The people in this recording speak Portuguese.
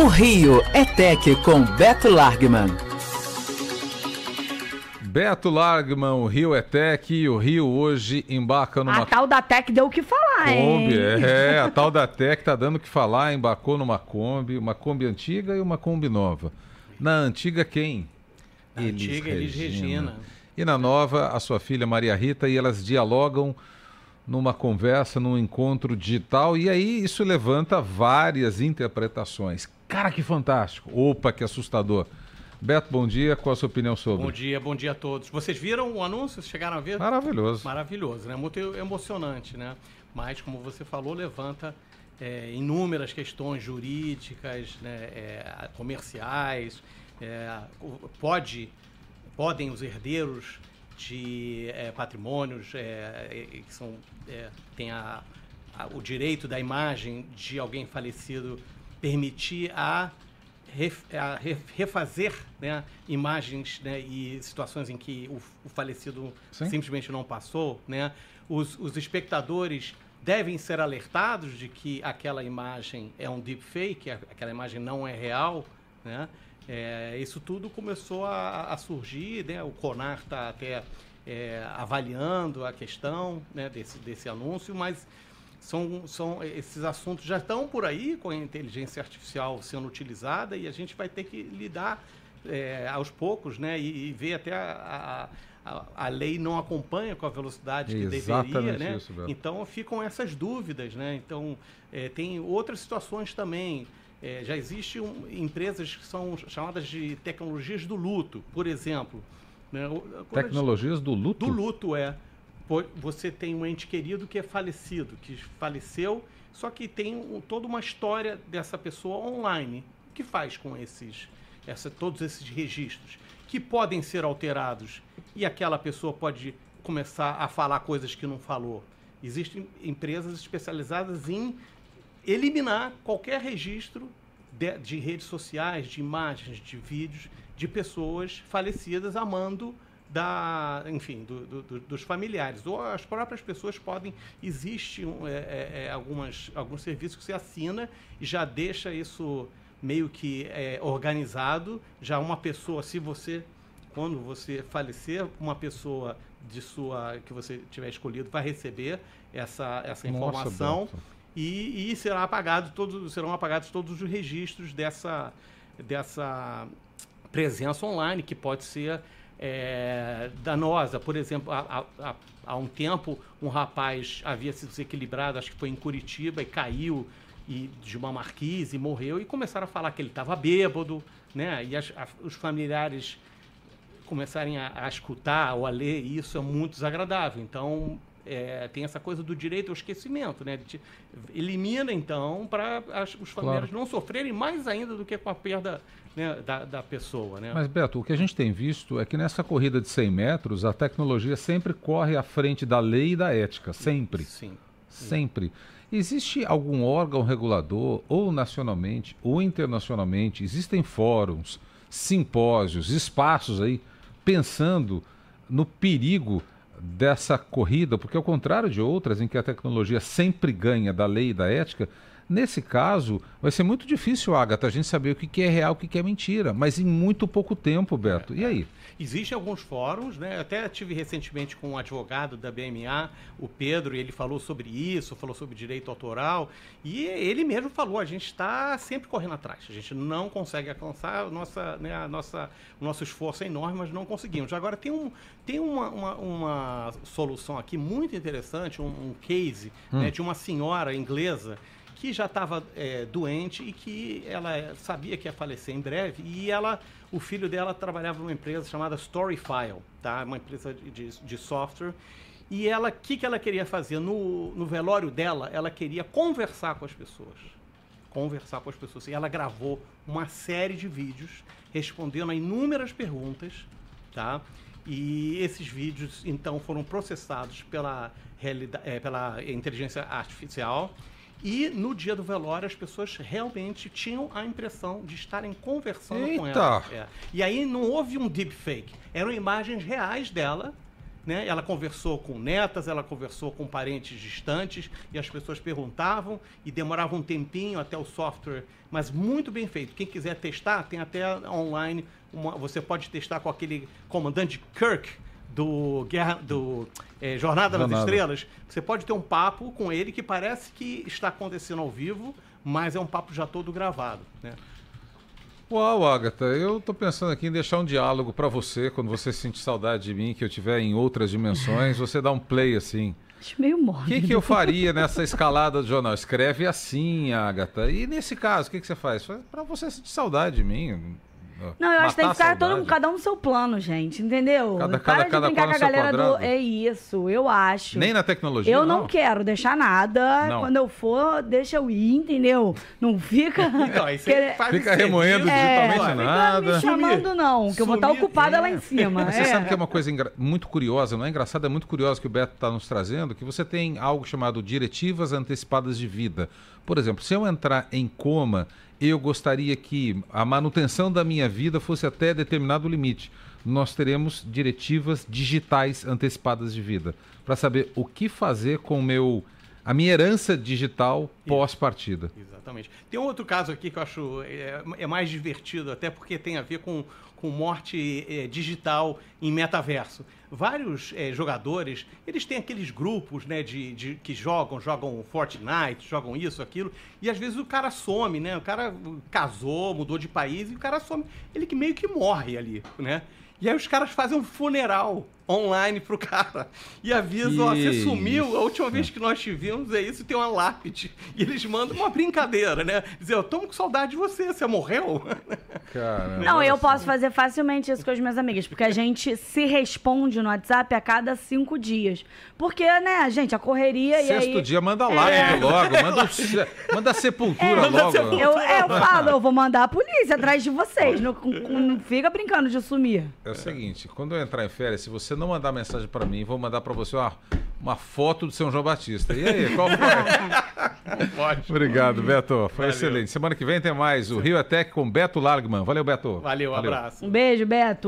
O Rio é Tech com Beto Largman. Beto Largman, o Rio é Tech, o Rio hoje embarca numa A tal da Tech deu o que falar, Kombi, hein? é, a tal da Tech tá dando o que falar, embarcou numa Kombi, uma Kombi antiga e uma Kombi nova. Na antiga quem? Na antiga, Elis Regina. E na nova, a sua filha Maria Rita, e elas dialogam numa conversa, num encontro digital, e aí isso levanta várias interpretações. Cara, que fantástico! Opa, que assustador! Beto, bom dia. Qual a sua opinião sobre? Bom dia, bom dia a todos. Vocês viram o anúncio? Chegaram a ver? Maravilhoso. Maravilhoso, né? Muito emocionante, né? Mas, como você falou, levanta é, inúmeras questões jurídicas, né? É, comerciais. É, pode, podem os herdeiros de é, patrimônios é, que são, é, têm a, a, o direito da imagem de alguém falecido permitir a a refazer né, imagens né, e situações em que o, o falecido Sim. simplesmente não passou. Né? Os, os, espectadores devem ser alertados de que aquela imagem é um deepfake, aquela imagem não é real. Né? É, isso tudo começou a, a surgir, né? o CONAR está até é, avaliando a questão né, desse, desse anúncio, mas são, são esses assuntos já estão por aí com a inteligência artificial sendo utilizada e a gente vai ter que lidar é, aos poucos, né? E, e ver até a, a, a, lei não acompanha com a velocidade que Exatamente deveria, né? Isso, então ficam essas dúvidas, né? Então é, tem outras situações também. É, já existem um, empresas que são chamadas de tecnologias do luto, por exemplo. Né? Tecnologias do luto? Do luto, é você tem um ente querido que é falecido, que faleceu, só que tem um, toda uma história dessa pessoa online. O que faz com esses, essa, todos esses registros? Que podem ser alterados e aquela pessoa pode começar a falar coisas que não falou. Existem empresas especializadas em eliminar qualquer registro de, de redes sociais, de imagens, de vídeos de pessoas falecidas amando da, enfim, do, do, dos familiares. Ou as próprias pessoas podem. Existe um, é, é, é, algumas, alguns serviços que você assina e já deixa isso meio que é, organizado. Já uma pessoa, se você. Quando você falecer, uma pessoa de sua que você tiver escolhido vai receber essa, essa informação Nossa, e, e será apagado todos, serão apagados todos os registros dessa, dessa presença online que pode ser é, danosa. Por exemplo, há, há, há, um tempo, um rapaz havia sido desequilibrado, acho que foi em Curitiba, e caiu e, de uma marquise e morreu. E começaram a falar que ele estava bêbado, né? E as, a, os familiares começarem a, a, escutar ou a ler isso é muito desagradável. Então, é, tem essa coisa do direito ao esquecimento, né? Elimina, então, para os familiares claro. não sofrerem mais ainda do que com a perda né, da, da, pessoa. Né? Mas, Beto, o que a gente tem visto é que nessa corrida de 100 metros, a tecnologia sempre corre à frente da lei e da ética, sempre. Sim. Sempre. Existe algum órgão regulador, ou nacionalmente, ou internacionalmente, existem fóruns, simpósios, espaços aí, pensando no perigo dessa corrida, porque ao contrário de outras em que a tecnologia sempre ganha da lei e da ética, Nesse caso, vai ser muito difícil, Agatha, a gente saber o que é real e o que é mentira, mas em muito pouco tempo, Beto. E aí? Existem alguns fóruns, né? Eu até tive recentemente com um advogado da BMA, o Pedro, e ele falou sobre isso, falou sobre direito autoral, e ele mesmo falou: a gente está sempre correndo atrás, a gente não consegue alcançar a nossa, né, a nossa, o nosso esforço é enorme, mas não conseguimos. Agora, tem, um, tem uma, uma, uma solução aqui muito interessante, um, um case né, hum. né, de uma senhora inglesa que já estava é, doente e que ela sabia que ia falecer em breve e ela o filho dela trabalhava numa empresa chamada Storyfile tá? Uma empresa de, de software. E ela o que, que ela queria fazer? No, no velório dela ela queria conversar com as pessoas. Conversar com as pessoas. E ela gravou uma série de vídeos respondendo a inúmeras perguntas tá? E esses vídeos então foram processados pela é, pela inteligência artificial e no dia do velório as pessoas realmente tinham a impressão de estarem conversando Eita. com ela. É. E aí não houve um deepfake. Eram imagens reais dela, né? Ela conversou com netas, ela conversou com parentes distantes e as pessoas perguntavam e demorava um tempinho até o software, mas muito bem feito. Quem quiser testar, tem até online, uma- você pode testar com aquele comandante Kirk do, Guerra, do eh, Jornada nas. Estrelas. Você pode ter um papo com ele que parece que está acontecendo ao vivo, mas é um papo já todo gravado, né? Uau, Agatha, eu tô pensando aqui em deixar um diálogo pra você, quando você sentir saudade de mim, que eu tiver em outras dimensões, você dá um play assim. Acho meio O mórbido. que, que eu faria nessa escalada do jornal? Escreve assim, Agatha. E nesse caso, o que, que você faz? Pra você sentir saudade de mim. Não, eu acho que tem que ficar todo, saudade. cada um no seu plano, gente, entendeu? Cada- Para cada- de cada brincar com a galera do... É isso, eu acho. Nem na tecnologia, Eu não, quero deixar nada. Não. Quando eu for, deixa eu ir, entendeu? Não fica... Então, aí você querer- faz Fica remoendo É, digitalmente nada. me chamando não, que eu vou estar Sumir, ocupada é. lá em cima. Mas Você é. sabe que é uma coisa engra- muito curiosa, não é engraçada, é muito curiosa que o Beto está nos trazendo, que você tem algo chamado diretivas antecipadas de vida. Por exemplo, se eu entrar em coma, eu gostaria que a manutenção da minha vida fosse até determinado limite. Nós teremos diretivas digitais antecipadas de vida, para saber o que fazer com meu a minha herança digital pós-partida. Exatamente. Tem um outro caso aqui que eu acho é, é mais divertido, até porque tem a ver com, com morte é, digital em metaverso. Vários é, jogadores, eles têm aqueles grupos né, de, de- que jogam, jogam Fortnite, jogam isso, aquilo, e às vezes o cara some, né? O cara casou, mudou de país e o cara some. Ele que meio que morre ali, né? E aí os caras fazem um funeral online pro cara e avisam, ó, você Que sumiu, a última vez que nós te vimos é isso, tem uma lápide. E eles mandam uma brincadeira, né? Dizer, eu tô com saudade de você, você morreu? Caramba. Não, eu posso fazer facilmente isso com as minhas amigas, porque a gente se responde no WhatsApp a cada cinco dias. Porque, né, gente, a correria e Sexto aí... dia, manda lápide logo, manda, o manda a sepultura Manda a logo. sepultura. Eu, é, eu falo, eu vou mandar a polícia atrás de vocês. Não, não fica brincando de sumir. É o seguinte, quando eu entrar em férias, se você não mandar mensagem pra mim, vou mandar pra você uma, uma foto do São João Batista. E aí, qual foi? Pode. Obrigado, Beto. Foi Valeu. excelente. Semana que vem tem mais o Rio Tech com Beto Largman. Valeu, Beto. Valeu, abraço. Um beijo, Beto.